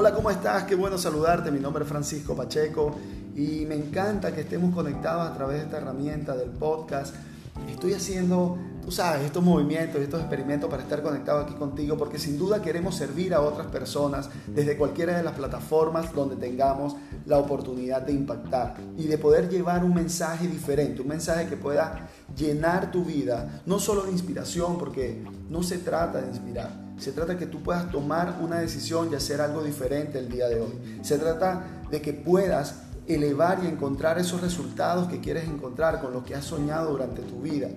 Hola, ¿cómo estás? Qué bueno saludarte. Mi nombre es Francisco Pacheco y me encanta que estemos conectados a través de esta herramienta del podcast. Estoy haciendo, tú sabes, estos movimientos, estos experimentos para estar conectado aquí contigo porque sin duda queremos servir a otras personas desde cualquiera de las plataformas donde tengamos la oportunidad de impactar y de poder llevar un mensaje diferente, un mensaje que pueda llenar tu vida, no solo de inspiración, porque no se trata de inspirar, se trata de que tú puedas tomar una decisión y hacer algo diferente el día de hoy. Se trata de que puedas elevar y encontrar esos resultados que quieres encontrar con lo que has soñado durante tu vida.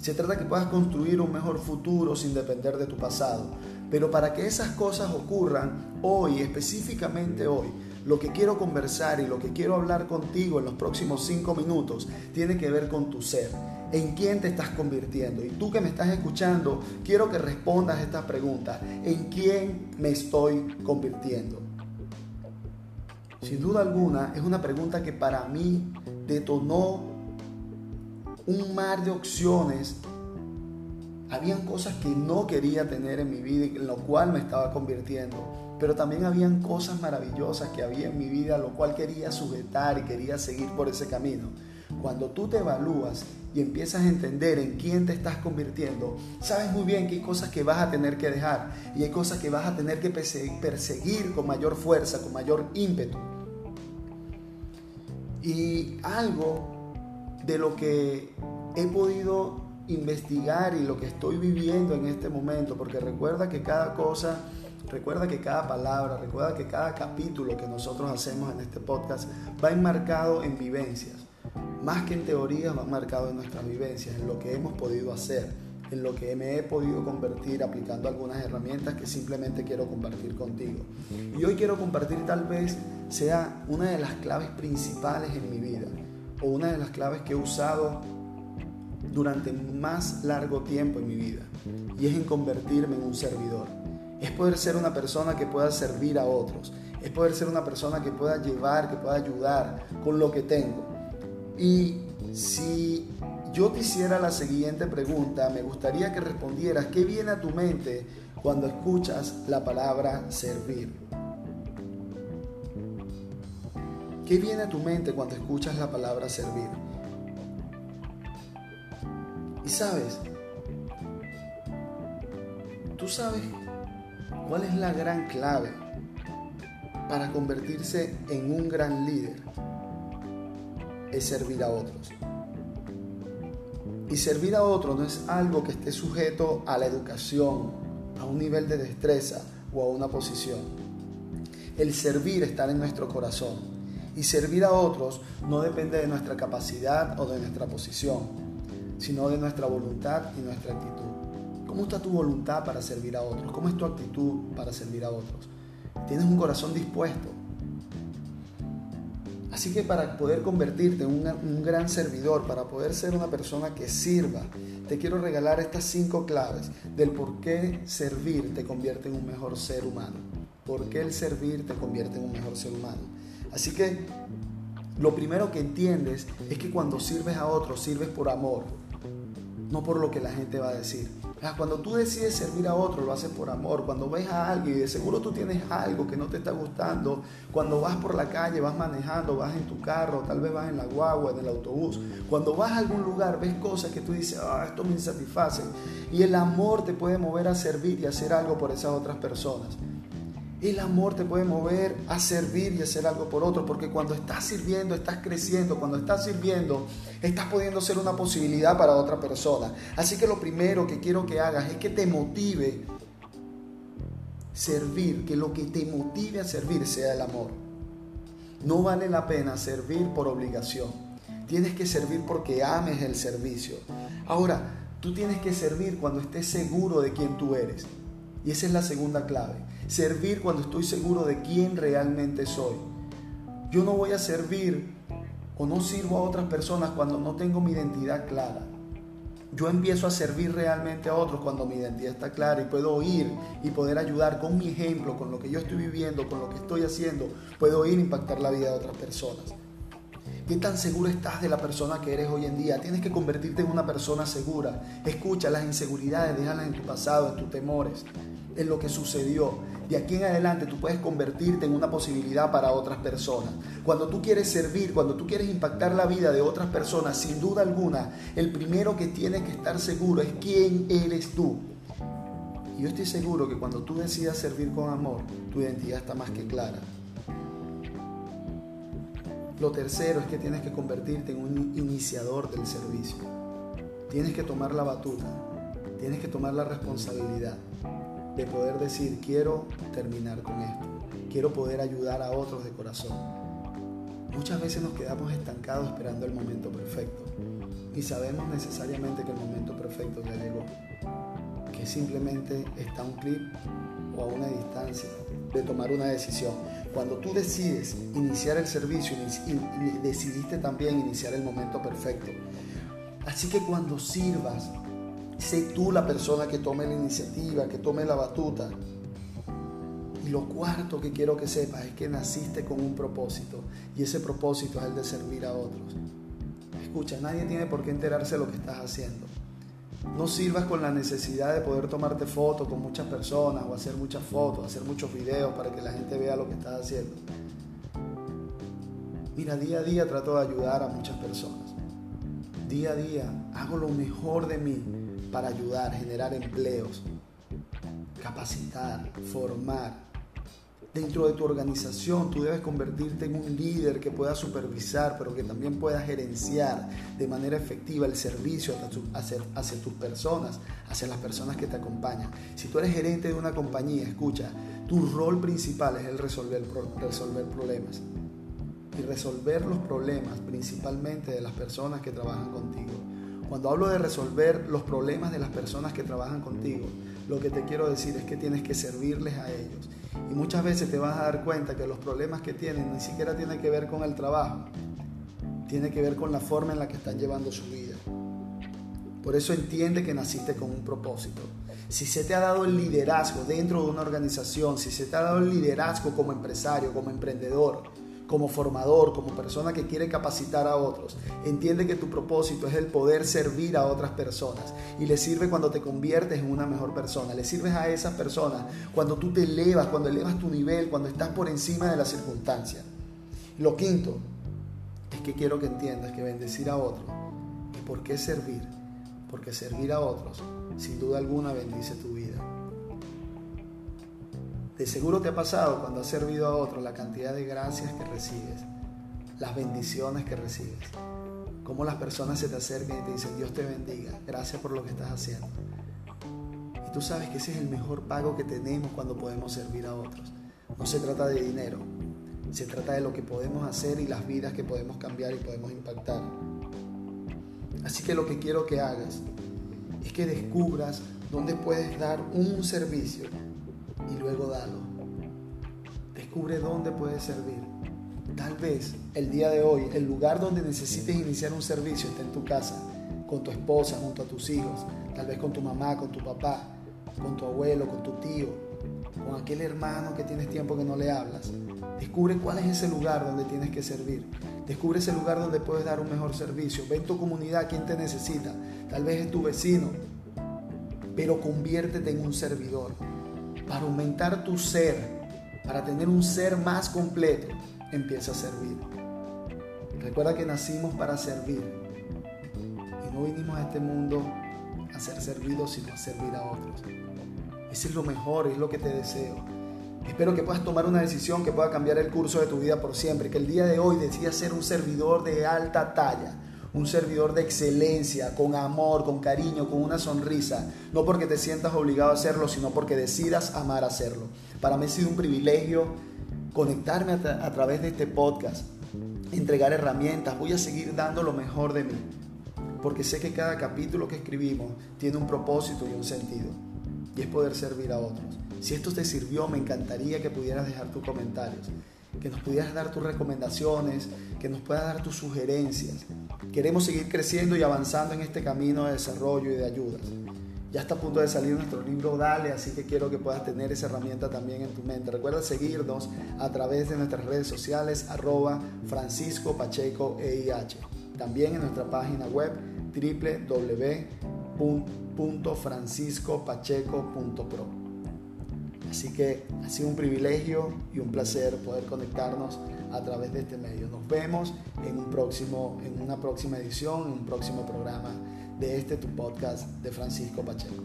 Se trata de que puedas construir un mejor futuro sin depender de tu pasado. Pero para que esas cosas ocurran hoy, específicamente hoy, lo que quiero conversar y lo que quiero hablar contigo en los próximos cinco minutos tiene que ver con tu ser en quién te estás convirtiendo. Y tú que me estás escuchando, quiero que respondas esta pregunta. ¿En quién me estoy convirtiendo? Sin duda alguna, es una pregunta que para mí detonó un mar de opciones. Habían cosas que no quería tener en mi vida y en lo cual me estaba convirtiendo. Pero también habían cosas maravillosas que había en mi vida, lo cual quería sujetar y quería seguir por ese camino. Cuando tú te evalúas y empiezas a entender en quién te estás convirtiendo, sabes muy bien que hay cosas que vas a tener que dejar y hay cosas que vas a tener que perseguir con mayor fuerza, con mayor ímpetu. Y algo de lo que he podido investigar y lo que estoy viviendo en este momento, porque recuerda que cada cosa, recuerda que cada palabra, recuerda que cada capítulo que nosotros hacemos en este podcast va enmarcado en vivencias más que en teorías, va marcado en nuestras vivencias, en lo que hemos podido hacer, en lo que me he podido convertir aplicando algunas herramientas que simplemente quiero compartir contigo. Y hoy quiero compartir tal vez sea una de las claves principales en mi vida o una de las claves que he usado durante más largo tiempo en mi vida y es en convertirme en un servidor. Es poder ser una persona que pueda servir a otros. Es poder ser una persona que pueda llevar, que pueda ayudar con lo que tengo y si yo te hiciera la siguiente pregunta, me gustaría que respondieras, ¿qué viene a tu mente cuando escuchas la palabra servir? ¿Qué viene a tu mente cuando escuchas la palabra servir? Sabes, tú sabes cuál es la gran clave para convertirse en un gran líder es servir a otros. Y servir a otros no es algo que esté sujeto a la educación, a un nivel de destreza o a una posición. El servir está en nuestro corazón. Y servir a otros no depende de nuestra capacidad o de nuestra posición, sino de nuestra voluntad y nuestra actitud. ¿Cómo está tu voluntad para servir a otros? ¿Cómo es tu actitud para servir a otros? ¿Tienes un corazón dispuesto? Así que para poder convertirte en un gran servidor, para poder ser una persona que sirva, te quiero regalar estas cinco claves del por qué servir te convierte en un mejor ser humano. ¿Por qué el servir te convierte en un mejor ser humano? Así que lo primero que entiendes es que cuando sirves a otros, sirves por amor, no por lo que la gente va a decir. Cuando tú decides servir a otro, lo haces por amor. Cuando ves a alguien y de seguro tú tienes algo que no te está gustando, cuando vas por la calle, vas manejando, vas en tu carro, tal vez vas en la guagua, en el autobús, cuando vas a algún lugar, ves cosas que tú dices, ah, esto me insatisface. Y el amor te puede mover a servir y hacer algo por esas otras personas. El amor te puede mover a servir y hacer algo por otro, porque cuando estás sirviendo, estás creciendo, cuando estás sirviendo, estás pudiendo ser una posibilidad para otra persona. Así que lo primero que quiero que hagas es que te motive servir, que lo que te motive a servir sea el amor. No vale la pena servir por obligación. Tienes que servir porque ames el servicio. Ahora, tú tienes que servir cuando estés seguro de quién tú eres. Y esa es la segunda clave. Servir cuando estoy seguro de quién realmente soy. Yo no voy a servir o no sirvo a otras personas cuando no tengo mi identidad clara. Yo empiezo a servir realmente a otros cuando mi identidad está clara y puedo ir y poder ayudar con mi ejemplo, con lo que yo estoy viviendo, con lo que estoy haciendo, puedo ir a impactar la vida de otras personas. ¿Qué tan seguro estás de la persona que eres hoy en día? Tienes que convertirte en una persona segura. Escucha las inseguridades, déjalas en tu pasado, en tus temores, en lo que sucedió. De aquí en adelante tú puedes convertirte en una posibilidad para otras personas. Cuando tú quieres servir, cuando tú quieres impactar la vida de otras personas, sin duda alguna, el primero que tiene que estar seguro es quién eres tú. Y yo estoy seguro que cuando tú decidas servir con amor, tu identidad está más que clara. Lo tercero es que tienes que convertirte en un iniciador del servicio. Tienes que tomar la batuta, tienes que tomar la responsabilidad de poder decir, quiero terminar con esto, quiero poder ayudar a otros de corazón. Muchas veces nos quedamos estancados esperando el momento perfecto y sabemos necesariamente que el momento perfecto ya llegó, que simplemente está un clip o a una distancia de tomar una decisión. Cuando tú decides iniciar el servicio, decidiste también iniciar el momento perfecto. Así que cuando sirvas, sé tú la persona que tome la iniciativa, que tome la batuta. Y lo cuarto que quiero que sepas es que naciste con un propósito y ese propósito es el de servir a otros. Escucha, nadie tiene por qué enterarse de lo que estás haciendo. No sirvas con la necesidad de poder tomarte fotos con muchas personas o hacer muchas fotos, hacer muchos videos para que la gente vea lo que estás haciendo. Mira, día a día trato de ayudar a muchas personas. Día a día hago lo mejor de mí para ayudar, generar empleos, capacitar, formar, Dentro de tu organización tú debes convertirte en un líder que pueda supervisar, pero que también pueda gerenciar de manera efectiva el servicio hacia, tus personas, hacia las personas que te acompañan. Si tú eres gerente de una compañía, escucha, tu rol principal es el resolver, resolver problemas. Y resolver los problemas principalmente de las personas que trabajan contigo. Cuando hablo de resolver los problemas de las personas que trabajan contigo, lo que te quiero decir es que tienes que servirles a ellos y muchas veces te vas a dar cuenta que los problemas que tienen ni siquiera tienen que ver con el trabajo, tiene que ver con la forma en la que están llevando su vida. Por eso entiende que naciste con un propósito. Si se te ha dado el liderazgo dentro de una organización, si se te ha dado el liderazgo como empresario, como emprendedor, como formador, como persona que quiere capacitar a otros. Entiende que tu propósito es el poder servir a otras personas y le sirve cuando te conviertes en una mejor persona. Le sirves a esas personas cuando tú te elevas, cuando elevas tu nivel, cuando estás por encima de las circunstancias. Lo quinto es que quiero que entiendas que bendecir a otros, ¿por qué servir? Porque servir a otros, sin duda alguna, bendice tu vida. De seguro te ha pasado cuando has servido a otros la cantidad de gracias que recibes, las bendiciones que recibes, cómo las personas se te acercan y te dicen Dios te bendiga, gracias por lo que estás haciendo. Y tú sabes que ese es el mejor pago que tenemos cuando podemos servir a otros. No se trata de dinero, se trata de lo que podemos hacer y las vidas que podemos cambiar y podemos impactar. Así que lo que quiero que hagas es que descubras dónde puedes dar un servicio y luego dalo. Descubre dónde puedes servir. Tal vez el día de hoy, el lugar donde necesites iniciar un servicio está en tu casa, con tu esposa, junto a tus hijos, tal vez con tu mamá, con tu papá, con tu abuelo, con tu tío, con aquel hermano que tienes tiempo que no le hablas. Descubre cuál es ese lugar donde tienes que servir. Descubre ese lugar donde puedes dar un mejor servicio. Ve en tu comunidad quién te necesita. Tal vez es tu vecino, pero conviértete en un servidor para aumentar tu ser, para tener un ser más completo, empieza a servir. Recuerda que nacimos para servir y no vinimos a este mundo a ser servidos, sino a servir a otros. Ese es lo mejor, es lo que te deseo. Espero que puedas tomar una decisión que pueda cambiar el curso de tu vida por siempre, que el día de hoy decidas ser un servidor de alta talla un servidor de excelencia, con amor, con cariño, con una sonrisa, no porque te sientas obligado a hacerlo, sino porque decidas amar hacerlo. Para mí ha sido un privilegio conectarme a, a través de este podcast, entregar herramientas, voy a seguir dando lo mejor de mí, porque sé que cada capítulo que escribimos tiene un propósito y un sentido, y es poder servir a otros. Si esto te sirvió, me encantaría que pudieras dejar tus comentarios que nos pudieras dar tus recomendaciones, que nos puedas dar tus sugerencias. Queremos seguir creciendo y avanzando en este camino de desarrollo y de ayudas. Ya está a punto de salir nuestro libro Dale, así que quiero que puedas tener esa herramienta también en tu mente. Recuerda seguirnos a través de nuestras redes sociales arroba Francisco Pacheco EIH. También en nuestra página web www.franciscopacheco.pro. Así que ha sido un privilegio y un placer poder conectarnos a través de este medio. Nos vemos en, un próximo, en una próxima edición, en un próximo programa de este tu podcast de Francisco Pacheco.